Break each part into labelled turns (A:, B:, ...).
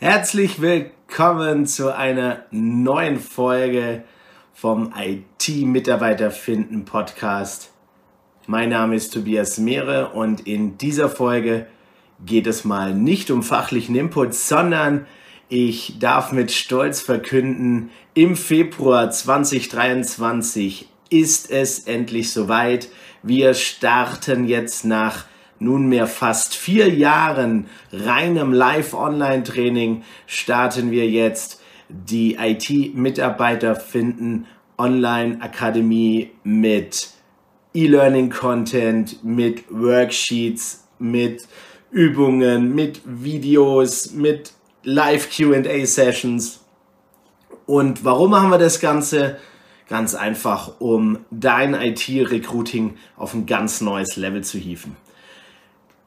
A: Herzlich willkommen zu einer neuen Folge vom IT-Mitarbeiter finden Podcast. Mein Name ist Tobias Mehre und in dieser Folge geht es mal nicht um fachlichen Input, sondern ich darf mit Stolz verkünden, im Februar 2023 ist es endlich soweit. Wir starten jetzt nach nunmehr fast vier Jahren reinem Live-Online-Training starten wir jetzt die IT-Mitarbeiter finden Online-Akademie mit E-Learning-Content, mit Worksheets, mit Übungen, mit Videos, mit Live-QA-Sessions. Und warum machen wir das Ganze? Ganz einfach, um dein IT-Recruiting auf ein ganz neues Level zu hieven.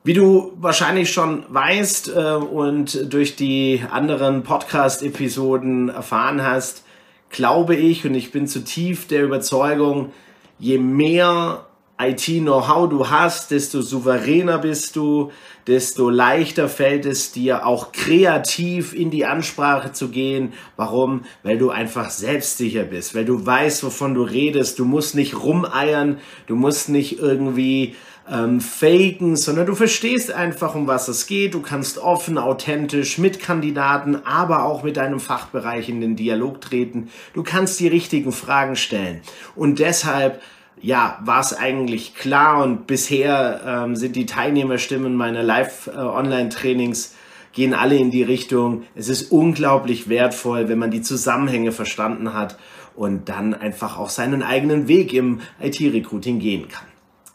A: Wie du wahrscheinlich schon weißt äh, und durch die anderen Podcast-Episoden erfahren hast, glaube ich und ich bin zutiefst der Überzeugung, je mehr IT-Know-how du hast, desto souveräner bist du, desto leichter fällt es dir auch kreativ in die Ansprache zu gehen. Warum? Weil du einfach selbstsicher bist, weil du weißt, wovon du redest. Du musst nicht rumeiern, du musst nicht irgendwie ähm, faken, sondern du verstehst einfach, um was es geht. Du kannst offen, authentisch mit Kandidaten, aber auch mit deinem Fachbereich in den Dialog treten. Du kannst die richtigen Fragen stellen. Und deshalb ja, war es eigentlich klar und bisher ähm, sind die Teilnehmerstimmen meiner Live-Online-Trainings äh, gehen alle in die Richtung. Es ist unglaublich wertvoll, wenn man die Zusammenhänge verstanden hat und dann einfach auch seinen eigenen Weg im IT-Recruiting gehen kann.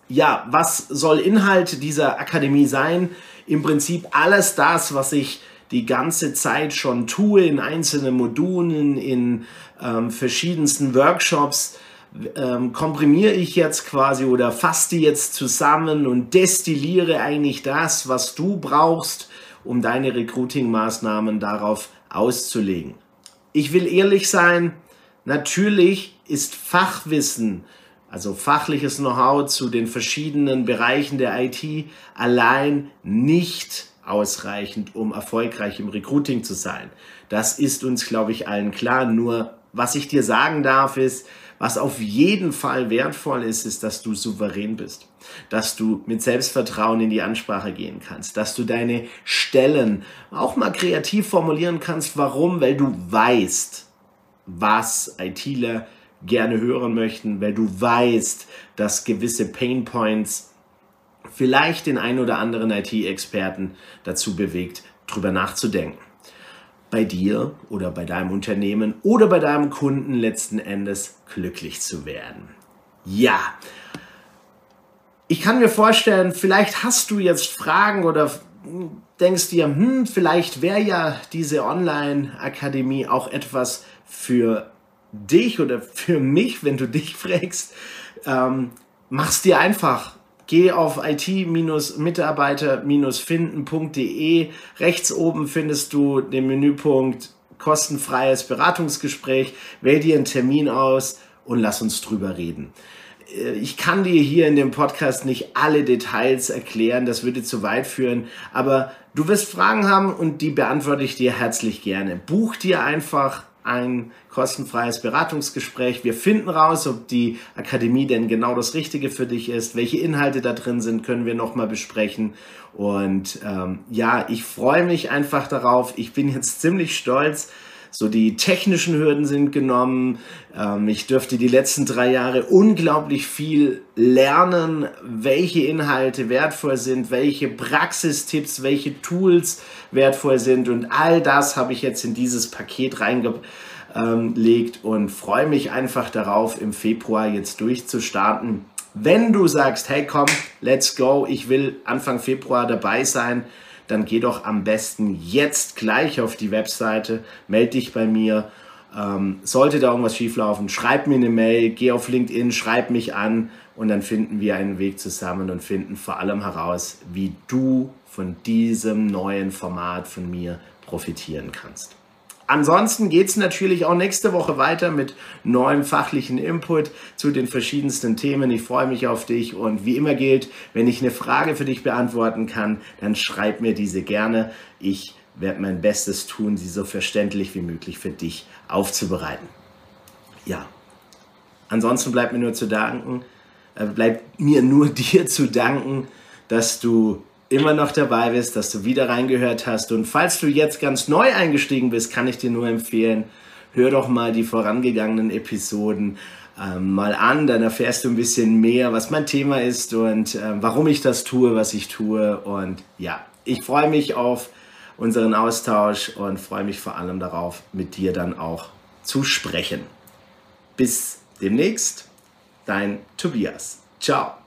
A: Ja, was soll Inhalt dieser Akademie sein? Im Prinzip alles das, was ich die ganze Zeit schon tue in einzelnen Modulen, in ähm, verschiedensten Workshops, ähm, komprimiere ich jetzt quasi oder fasse die jetzt zusammen und destilliere eigentlich das, was du brauchst, um deine Recruiting-Maßnahmen darauf auszulegen. Ich will ehrlich sein, natürlich ist Fachwissen also fachliches Know-how zu den verschiedenen Bereichen der IT allein nicht ausreichend, um erfolgreich im Recruiting zu sein. Das ist uns, glaube ich, allen klar. Nur was ich dir sagen darf, ist, was auf jeden Fall wertvoll ist, ist, dass du souverän bist, dass du mit Selbstvertrauen in die Ansprache gehen kannst, dass du deine Stellen auch mal kreativ formulieren kannst. Warum? Weil du weißt, was ITler gerne hören möchten, weil du weißt, dass gewisse Pain Points vielleicht den einen oder anderen IT-Experten dazu bewegt, drüber nachzudenken. Bei dir oder bei deinem Unternehmen oder bei deinem Kunden letzten Endes glücklich zu werden. Ja, ich kann mir vorstellen, vielleicht hast du jetzt Fragen oder denkst dir, hm, vielleicht wäre ja diese Online-Akademie auch etwas für dich oder für mich, wenn du dich fragst, ähm, mach's dir einfach. Geh auf it-mitarbeiter-finden.de. Rechts oben findest du den Menüpunkt kostenfreies Beratungsgespräch. Wähl dir einen Termin aus und lass uns drüber reden. Äh, ich kann dir hier in dem Podcast nicht alle Details erklären, das würde zu weit führen, aber du wirst Fragen haben und die beantworte ich dir herzlich gerne. Buch dir einfach ein kostenfreies Beratungsgespräch. Wir finden raus, ob die Akademie denn genau das Richtige für dich ist. Welche Inhalte da drin sind, können wir nochmal besprechen. Und ähm, ja, ich freue mich einfach darauf. Ich bin jetzt ziemlich stolz. So die technischen Hürden sind genommen. Ähm, ich dürfte die letzten drei Jahre unglaublich viel lernen, welche Inhalte wertvoll sind, welche Praxistipps, welche Tools wertvoll sind. Und all das habe ich jetzt in dieses Paket reingelegt und freue mich einfach darauf, im Februar jetzt durchzustarten. Wenn du sagst, hey komm, let's go, ich will Anfang Februar dabei sein, dann geh doch am besten jetzt gleich auf die Webseite, melde dich bei mir. Ähm, sollte da irgendwas schieflaufen, schreib mir eine Mail, geh auf LinkedIn, schreib mich an und dann finden wir einen Weg zusammen und finden vor allem heraus, wie du von diesem neuen Format von mir profitieren kannst. Ansonsten geht es natürlich auch nächste Woche weiter mit neuem fachlichen Input zu den verschiedensten Themen. Ich freue mich auf dich und wie immer gilt, wenn ich eine Frage für dich beantworten kann, dann schreib mir diese gerne. Ich werde mein Bestes tun, sie so verständlich wie möglich für dich aufzubereiten. Ja, ansonsten bleibt mir nur zu danken, äh, bleibt mir nur dir zu danken, dass du immer noch dabei bist, dass du wieder reingehört hast. Und falls du jetzt ganz neu eingestiegen bist, kann ich dir nur empfehlen, hör doch mal die vorangegangenen Episoden ähm, mal an, dann erfährst du ein bisschen mehr, was mein Thema ist und äh, warum ich das tue, was ich tue. Und ja, ich freue mich auf unseren Austausch und freue mich vor allem darauf, mit dir dann auch zu sprechen. Bis demnächst, dein Tobias. Ciao.